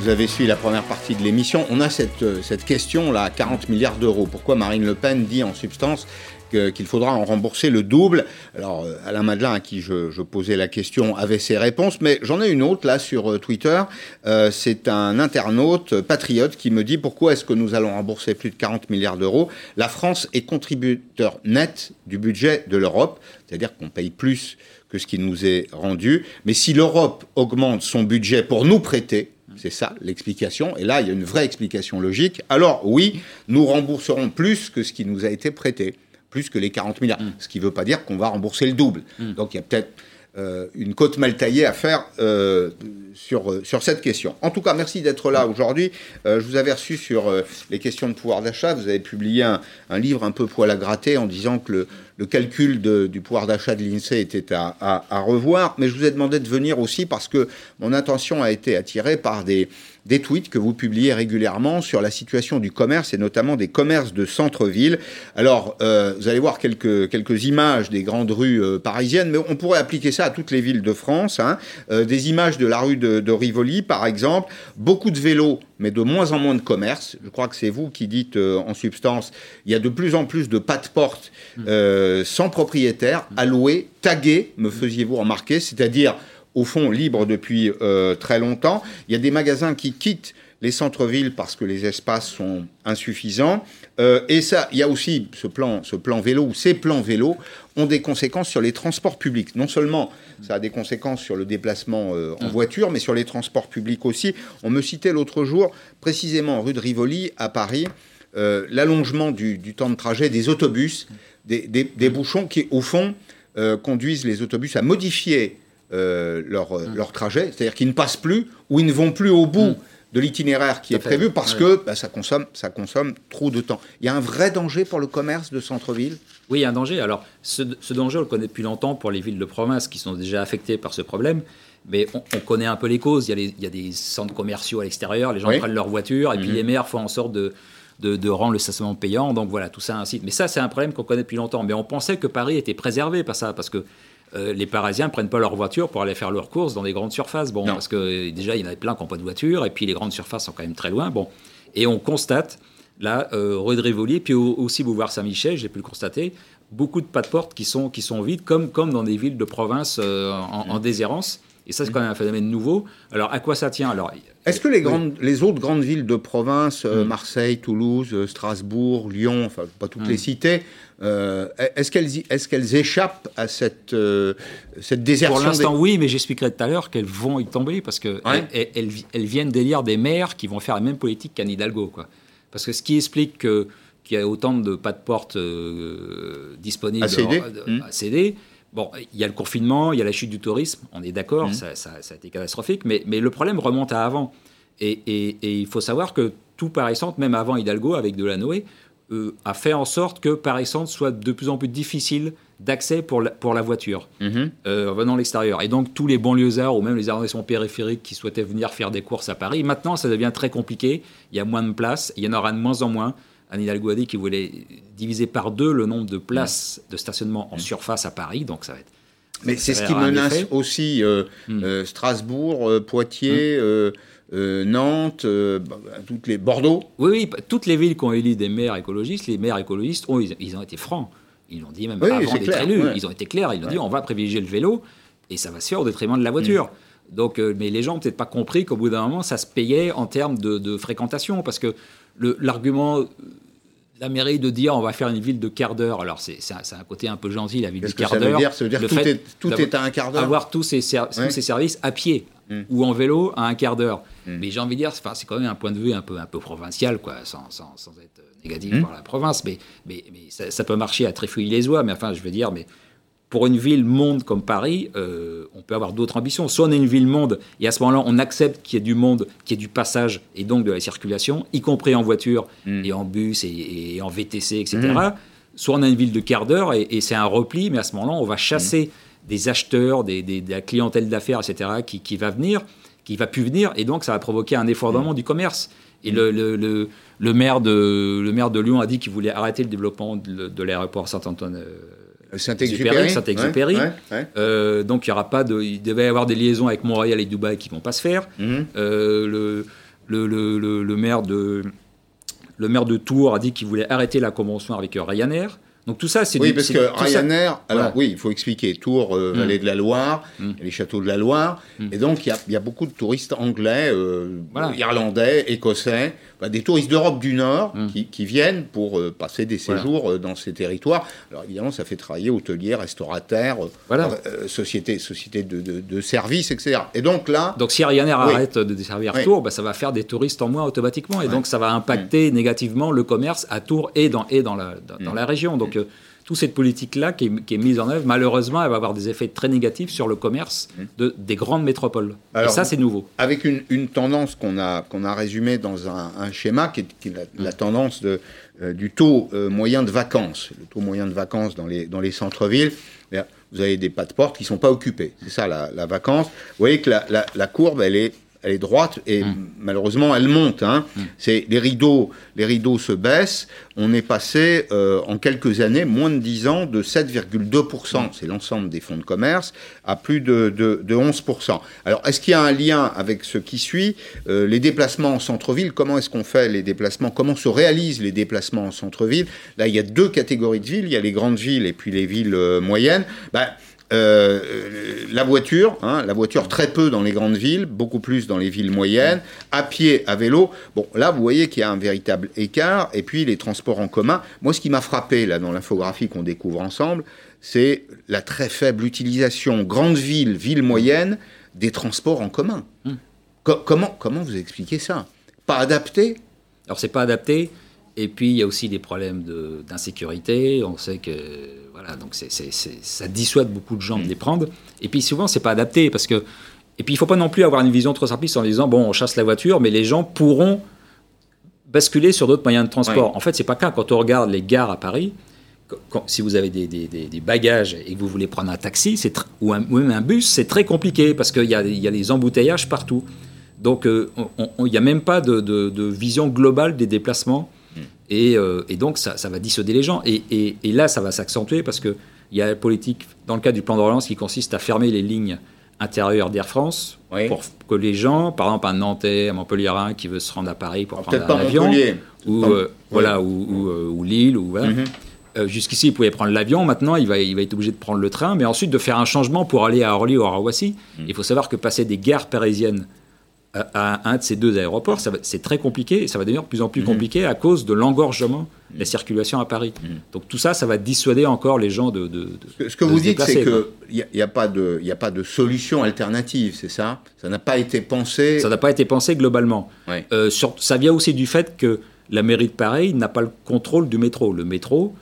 vous avez suivi la première partie de l'émission. On a cette, euh, cette question là, 40 milliards d'euros. Pourquoi Marine Le Pen dit en substance qu'il faudra en rembourser le double. Alors, euh, Alain Madelin, à qui je, posais la question, avait ses réponses, mais j'en ai une autre là sur euh, Twitter. Euh, c'est un internaute patriote qui me dit pourquoi est-ce que nous allons rembourser plus de 40 milliards d'euros? La France est contributeur net du budget de l'Europe, c'est-à-dire qu'on paye plus que ce qui nous est rendu. Mais si l'Europe augmente son budget pour nous prêter, c'est ça l'explication. Et là, il y a une vraie explication logique. Alors oui, nous rembourserons plus que ce qui nous a été prêté, plus que les 40 milliards. Mm. Ce qui ne veut pas dire qu'on va rembourser le double. Mm. Donc il y a peut-être euh, une côte mal taillée à faire euh, sur, euh, sur cette question. En tout cas, merci d'être là aujourd'hui. je vous avais reçu sur les questions de pouvoir d'achat. Vous avez publié un, un, livre un peu poil à gratter en disant que le, le calcul du pouvoir d'achat de l'INSEE était à, revoir, mais je vous ai demandé de venir aussi parce que mon attention a été attirée par des, des tweets que vous publiez régulièrement sur la situation du commerce et notamment des commerces de centre-ville. Alors, euh, vous allez voir quelques, quelques images des grandes rues euh, parisiennes, mais on pourrait appliquer ça à toutes les villes de France. Hein. Euh, des images de la rue de, de Rivoli, par exemple, beaucoup de vélos mais de moins en moins de commerce. Je crois que c'est vous qui dites en substance, il y a de plus en plus de pas de porte mmh. sans propriétaire, alloués, tagués, me faisiez-vous remarquer, c'est-à-dire au fond libre depuis euh, très longtemps. Il y a des magasins qui quittent les centres-villes parce que les espaces sont insuffisants. Euh, et ça, il y a aussi ce plan, ce plan vélo, ou ces plans vélo ont des conséquences sur les transports publics. Non seulement ça a des conséquences sur le déplacement euh, en voiture, mais sur les transports publics aussi. On me citait l'autre jour, précisément rue de Rivoli, à Paris, l'allongement du, temps de trajet des autobus, des, des bouchons qui, au fond, conduisent les autobus à modifier euh, leur, euh, mm. leur, trajet, c'est-à-dire qu'ils ne passent plus ou ils ne vont plus au bout mm. de l'itinéraire qui est prévu parce que bah, ça, consomme, ça consomme trop de temps. Il y a un vrai danger pour le commerce de centre-ville? Oui, il y a un danger. Alors, ce, danger, on le connaît depuis longtemps pour les villes de province qui sont déjà affectées par ce problème. Mais on, connaît un peu les causes. Il y, a il y a des centres commerciaux à l'extérieur, les gens prennent leur voiture et puis mm-hmm. les maires font en sorte de, de, de, rendre le stationnement payant. Donc voilà, tout ça incite. Mais ça, c'est un problème qu'on connaît depuis longtemps. Mais on pensait que Paris était préservé par ça, parce que euh, les Parisiens ne prennent pas leur voiture pour aller faire leurs courses dans des grandes surfaces. Bon, parce que euh, déjà, il y en a plein qui n'ont pas de voiture, et puis les grandes surfaces sont quand même très loin. Bon, et on constate, là, euh, rue de Rivoli, puis aussi Boulevard Saint-Michel, j'ai pu le constater, beaucoup de pas de porte qui sont, qui sont vides, comme, comme dans des villes de province en, déshérence. Et ça, c'est quand même un phénomène nouveau. Alors, à quoi ça tient Alors, Est-ce que les, grandes, les autres grandes villes de province, mm. Marseille, Toulouse, Strasbourg, Lyon, enfin, pas toutes les mm. cités, euh, est-ce qu'elles est qu'elles échappent à cette, euh, cette désertion Pour l'instant, oui, mais j'expliquerai tout à l'heure qu'elles vont y tomber parce qu'elles elles, elles, viennent d'élire des maires qui vont faire la même politique qu'Anne Hidalgo. Quoi. Parce que ce qui explique qu'il y a autant de pas de porte euh, disponibles à céder, hmm. Bon, il y a le confinement, il y a la chute du tourisme, on est d'accord, hmm. ça, ça, a été catastrophique, mais, mais, le problème remonte à avant. Et, et, il faut savoir que tout Paris Centre, même avant Hidalgo, avec Delanoë, euh, a fait en sorte que Paris Centre soit de plus en plus difficile d'accès pour la, pour la voiture mhm. euh, venant de l'extérieur. Et donc tous les banlieusards ou même les arrondissements périphériques qui souhaitaient venir faire des courses à Paris, maintenant ça devient très compliqué, il y a moins de places, il y en aura de moins en moins. Anne Hidalgo a dit qu'il voulait diviser par deux le nombre de places de stationnement en surface à Paris, donc ça va être... Mais c'est ce qui menace aussi euh, hmm. Strasbourg, Poitiers... Euh, Nantes, euh, bah, bah, toutes les Bordeaux. Oui, oui, toutes les villes qui ont élu des maires écologistes, les maires écologistes, ont, ils, ont été francs. Ils l'ont dit même avant d'être élus. Ils ont été clairs. Ils ont dit on va privilégier le vélo et ça va se faire au détriment de la voiture. Mm. Donc, euh, mais les gens n'ont peut-être pas compris qu'au bout d'un moment, ça se payait en termes de, fréquentation. Parce que l'argument de la mairie de dire on va faire une ville de quart d'heure, alors c'est un, un, côté un peu gentil, la ville de quart d'heure. Ça veut dire, tout, est, tout est, à un quart d'heure. Avoir tous ces, tous ces services à pied. Mm. ou en vélo à un quart d'heure. Mm. Mais j'ai envie de dire, c'est quand même un point de vue un peu, un peu provincial, quoi, sans, sans, sans être négatif mm. pour la province. Mais, mais, mais ça, peut marcher à Tréfouille-les-Oies, mais enfin, je veux dire, mais pour une ville monde comme Paris, euh, on peut avoir d'autres ambitions. Soit on est une ville monde, et à ce moment-là, on accepte qu'il y ait du monde, qu'il y ait du passage, et donc de la circulation, y compris en voiture, et en bus, et, en VTC, etc. Soit on a une ville de quart d'heure, et, et c'est un repli, mais à ce moment-là, on va chasser des acheteurs, des, de la clientèle d'affaires, etc., qui, qui, va venir, qui va plus venir, et donc ça va provoquer un effondrement du commerce. Et le, le, le, maire de, le maire de Lyon a dit qu'il voulait arrêter le développement de, l'aéroport Saint-Antoine. Euh, Saint-Exupéry. Saint-Exupéry. Euh, donc il y aura pas de, il devait y avoir des liaisons avec Montréal et Dubaï qui vont pas se faire. Mmh. Euh, le, le, maire de le maire de Tours a dit qu'il voulait arrêter la convention avec Ryanair. Donc tout ça, c'est oui, parce que Ryanair. Alors oui, il faut expliquer. Tours, euh, mm. Vallée de la Loire, mm. les châteaux de la Loire, mm. et donc il y, a beaucoup de touristes anglais, euh, irlandais, écossais, bah, des touristes d'Europe du Nord qui, viennent pour euh, passer des séjours dans ces territoires. Alors évidemment, ça fait travailler hôteliers, restaurateurs, sociétés, sociétés de, services, etc. Et donc là. Donc si Ryanair arrête de desservir Tours, bah, ça va faire des touristes en moins automatiquement, et donc ça va impacter négativement le commerce à Tours et dans et dans la dans, la région. Donc toute cette politique-là qui, est mise en œuvre, malheureusement, elle va avoir des effets très négatifs sur le commerce mmh. de, des grandes métropoles. Et ça, c'est nouveau. Avec une, tendance qu'on a, qu'on a résumée dans un, schéma, qui est, la, tendance de, euh, du taux euh, moyen de vacances. Le taux moyen de vacances dans les, dans les centres-villes, eh vous avez des pas de porte qui ne sont pas occupés. C'est ça, la, la, vacance. Vous voyez que la, la courbe, elle est elle est droite et mm. malheureusement elle monte. Hein. Mm. C'est les rideaux, les rideaux se baissent. On est passé euh, en quelques années, moins de 10 ans, de 7,2%, mm. c'est l'ensemble des fonds de commerce, à plus de, de, 11%. Alors est-ce qu'il y a un lien avec ce qui suit euh, Les déplacements en centre-ville, comment est-ce qu'on fait les déplacements? Comment se réalisent les déplacements en centre-ville? Là, il y a deux catégories de villes, il y a les grandes villes et puis les villes euh, moyennes. Ben, euh, la voiture, hein, la voiture très peu dans les grandes villes, beaucoup plus dans les villes moyennes, à pied, à vélo. Bon, là, vous voyez qu'il y a un véritable écart. Et puis les transports en commun. Moi, ce qui m'a frappé là dans l'infographie qu'on découvre ensemble, c'est la très faible utilisation grande ville, ville moyenne des transports en commun. Hmm. comment, comment vous expliquez ça? Pas adapté? Alors c'est pas adapté. Et puis il y a aussi des problèmes d'insécurité. On sait que voilà, donc ça dissuade beaucoup de gens de les prendre. Et puis souvent, c'est pas adapté parce que. Et puis il faut pas non plus avoir une vision trop simpliste en disant bon, on chasse la voiture, mais les gens pourront basculer sur d'autres moyens de transport. En fait, c'est pas cas. Quand on regarde les gares à Paris, si vous avez des, des, bagages et que vous voulez prendre un taxi ou, un, même un bus, c'est très compliqué parce qu'il y, y a, des embouteillages partout. Donc euh, il n'y a même pas de, de, vision globale des déplacements. Euh, et, donc, ça, va dissuader les gens. Et, là, ça va s'accentuer parce qu'il y a la politique, dans le cadre du plan de relance, qui consiste à fermer les lignes intérieures d'Air France pour que les gens, par exemple un Nantais, un Montpellierin qui veut se rendre à Paris pour prendre un avion, ou, euh, voilà, ou, euh, ou, Lille, ou mhm. Jusqu'ici, il pouvait prendre l'avion. Maintenant, il va, il va être obligé de prendre le train, mais ensuite de faire un changement pour aller à Orly ou à Roissy. Mhm. Il faut savoir que passer des gares parisiennes à un de ces deux aéroports, c'est très compliqué et ça va devenir de plus en plus mhm. compliqué à cause de l'engorgement de la circulation à Paris. Mhm. Donc tout ça, ça va dissuader encore les gens de. de, ce que, vous dites, c'est qu'il n'y a, a, pas de, a pas de solution alternative, c'est ça? Ça n'a pas été pensé? Ça n'a pas été pensé globalement. Euh, ça vient aussi du fait que la mairie de Paris n'a pas le contrôle du métro. Le métro,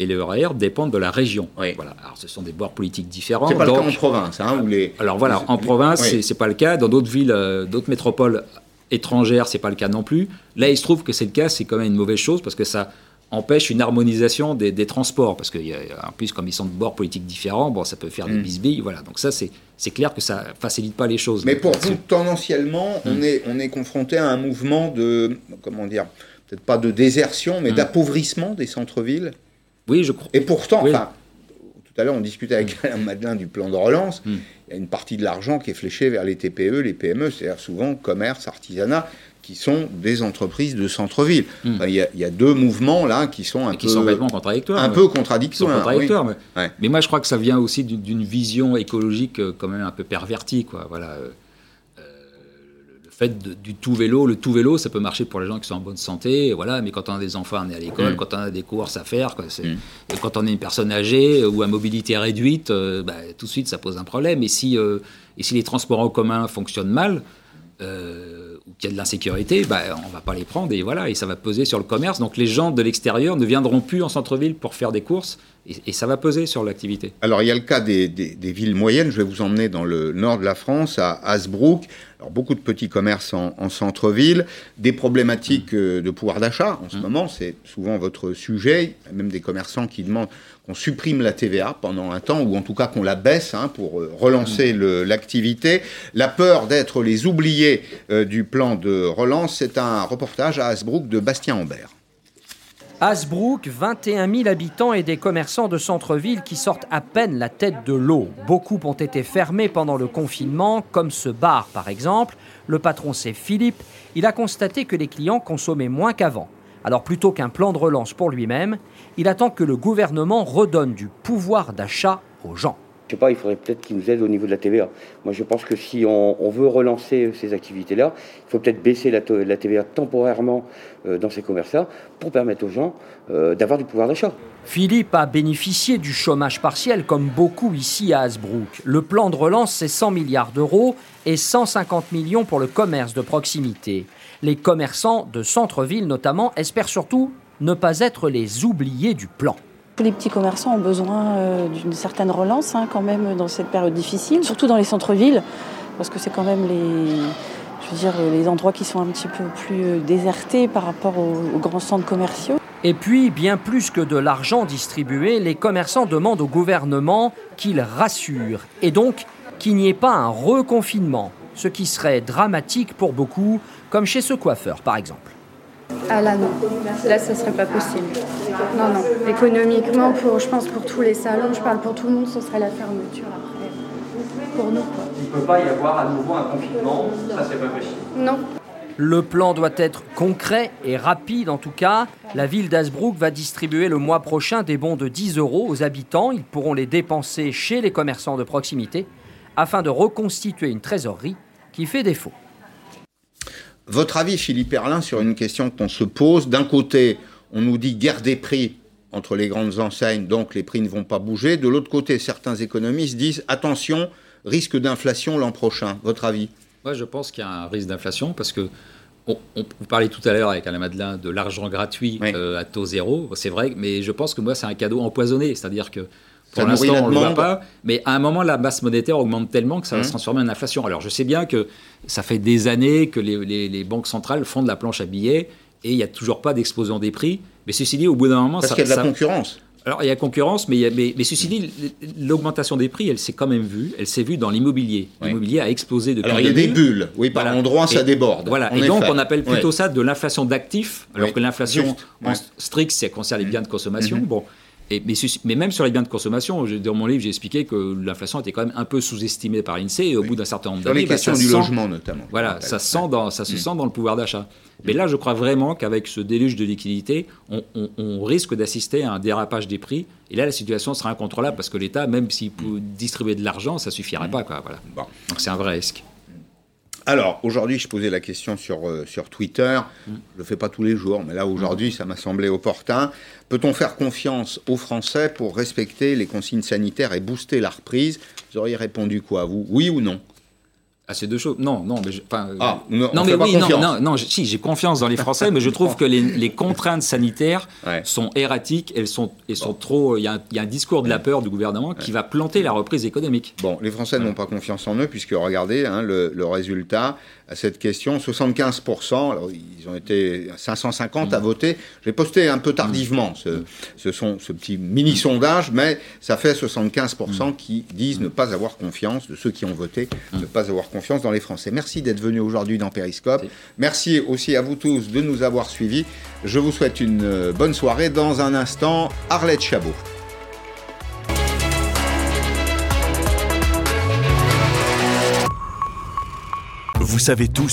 et le RER dépendent de la région. Voilà. Alors, ce sont des bords politiques différents. C'est pas le cas en province, hein, les... Alors voilà, en province, ce c'est pas le cas. Dans d'autres villes, euh, d'autres métropoles étrangères, c'est pas le cas non plus. Là, il se trouve que c'est le cas, c'est quand même une mauvaise chose parce que ça empêche une harmonisation des, transports. Parce qu'en plus, comme ils sont de bords politiques différents, bon, ça peut faire des mm. bisbilles. Voilà. Donc ça, c'est clair que ça facilite pas les choses. Mais pour vous, tendanciellement, on, mm. est, on est confronté à un mouvement de, comment dire, peut-être pas de désertion, mais mm. d'appauvrissement des centres-villes? Oui, je crois. Et pourtant, tout à l'heure, on discutait avec Mme Madelin du plan de relance. Hmm. Il y a une partie de l'argent qui est fléchée vers les TPE, les PME, c'est-à-dire souvent commerce, artisanat, qui sont des entreprises de centre-ville. Hmm. il, y a, deux mouvements là qui sont un peu. Sont complètement contradictoires. Un peu contradictoires. contradictoires mais, moi, je crois que ça vient aussi d'une vision écologique euh, quand même un peu pervertie. Quoi. Voilà. Fait du tout vélo, le tout vélo, ça peut marcher pour les gens qui sont en bonne santé, voilà, mais quand on a des enfants, on est à l'école, mm. quand on a des courses à faire, mm. quand on est une personne âgée ou à mobilité réduite, euh, bah, tout de suite ça pose un problème. Et si, euh, et si les transports en commun fonctionnent mal, euh, ou qu'il y a de l'insécurité, bah, on va pas les prendre et voilà, et ça va peser sur le commerce. Donc les gens de l'extérieur ne viendront plus en centre-ville pour faire des courses et, ça va peser sur l'activité. Alors il y a le cas des, des, villes moyennes. Je vais vous emmener dans le nord de la France, à Hasbrook. Alors, beaucoup de petits commerces en, centre-ville, des problématiques euh, de pouvoir d'achat en ce mmh. moment, c'est souvent votre sujet. Même des commerçants qui demandent qu'on supprime la TVA pendant un temps, ou en tout cas qu'on la baisse hein, pour euh, relancer mmh. l'activité. La peur d'être les oubliés euh, du plan de relance, c'est un reportage à Hasbrook de Bastien Ambert. Hasbrook, 21 000 habitants et des commerçants de centre-ville qui sortent à peine la tête de l'eau. Beaucoup ont été fermés pendant le confinement, comme ce bar par exemple. Le patron c'est Philippe. Il a constaté que les clients consommaient moins qu'avant. Alors plutôt qu'un plan de relance pour lui-même, il attend que le gouvernement redonne du pouvoir d'achat aux gens. Je sais pas, il faudrait peut-être qu'ils nous aident au niveau de la TVA. Moi, je pense que si on, veut relancer ces activités-là, il faut peut-être baisser la, TVA temporairement euh, dans ces commerces-là pour permettre aux gens euh, d'avoir du pouvoir d'achat. Philippe a bénéficié du chômage partiel comme beaucoup ici à Hasbrook. Le plan de relance, c'est 100 milliards d'euros et 150 millions pour le commerce de proximité. Les commerçants de centre-ville notamment espèrent surtout ne pas être les oubliés du plan. Tous les petits commerçants ont besoin euh, d'une certaine relance hein, quand même dans cette période difficile, surtout dans les centres-villes, parce que c'est quand même les, endroits qui sont un petit peu plus euh, désertés par rapport aux, grands centres commerciaux. Et puis, bien plus que de l'argent distribué, les commerçants demandent au gouvernement qu'il rassure et donc qu'il n'y ait pas un reconfinement, ce qui serait dramatique pour beaucoup, comme chez ce coiffeur par exemple. Ah là non, là ça serait pas possible. Non, non. Économiquement, pour, je pense pour tous les salons, je parle pour tout le monde, ce serait la fermeture après. Pour nous quoi. Il ne peut pas y avoir à nouveau un confinement, ça c'est pas possible. Non. Le plan doit être concret et rapide en tout cas. La ville d'Asbrook va distribuer le mois prochain des bons de 10 euros aux habitants. Ils pourront les dépenser chez les commerçants de proximité afin de reconstituer une trésorerie qui fait défaut. Votre avis, Philippe Erlin, sur une question qu'on se pose. D'un côté, on nous dit guerre des prix entre les grandes enseignes, donc les prix ne vont pas bouger. De l'autre côté, certains économistes disent attention, risque d'inflation l'an prochain. Votre avis? Moi, je pense qu'il y a un risque d'inflation parce que on, vous parlez tout à l'heure avec Alain Madelin de l'argent gratuit euh, à taux zéro, c'est vrai, mais je pense que moi, c'est un cadeau empoisonné. C'est-à-dire que pour l'instant, on ne le voit pas. Mais à un moment, la masse monétaire augmente tellement que ça va se mmh. transformer en inflation. Alors, je sais bien que ça fait des années que les, banques centrales font de la planche à billets et il n'y a toujours pas d'explosion des prix. Mais ceci dit, au bout d'un moment, Parce qu'il y a de la concurrence. Alors, il y a concurrence, mais, mais, mais, ceci dit, l'augmentation des prix, elle s'est quand même vue. Elle s'est vue dans l'immobilier. L'immobilier a explosé depuis Alors, il y a des bulles. Oui, par endroits, ça déborde. Voilà. Et donc, on appelle plutôt ça de l'inflation d'actifs, alors que l'inflation stricte, ça concerne les biens de consommation. Mm-hmm. Bon mais, même sur les biens de consommation, dans mon livre, j'ai expliqué que l'inflation était quand même un peu sous-estimée par l'INSEE et au bout d'un certain nombre d'années. Sur les bah, questions du logement notamment. Voilà, ça, sent dans, ça se mm. sent dans le pouvoir d'achat. Mais là, je crois vraiment qu'avec ce déluge de liquidité, on, risque d'assister à un dérapage des prix. Et là, la situation sera incontrôlable parce que l'État, même s'il peut distribuer de l'argent, ça suffirait mm. pas. Quoi, voilà. Donc c'est un vrai risque. Alors, aujourd'hui, je posais la question sur, euh, sur Twitter. Mm. Je ne le fais pas tous les jours, mais là, aujourd'hui, ça m'a semblé opportun. Peut-on faire confiance aux Français pour respecter les consignes sanitaires et booster la reprise? Vous auriez répondu quoi, vous? Oui ou non? Ah, c'est deux choses. Non, non, mais ah, non, mais oui, non, non, non, si, j'ai confiance dans les Français, mais je trouve que les, contraintes sanitaires sont erratiques, elles sont, elles sont trop. Il y, a un, discours de la peur du gouvernement qui va planter la reprise économique. Bon, les Français n'ont pas confiance en eux, puisque regardez hein, le, le, résultat à cette question 75%, alors ils ont été 550 à mm. voter. J'ai posté un peu tardivement ce, ce petit mini-sondage, mais ça fait 75% mm. qui disent ne pas avoir confiance, de ceux qui ont voté, mm. ne pas avoir confiance dans les Français. Merci d'être venu aujourd'hui dans Periscope. Merci aussi à vous tous de nous avoir suivis. Je vous souhaite une euh, bonne soirée. Dans un instant, Arlette Chabot. Vous savez tout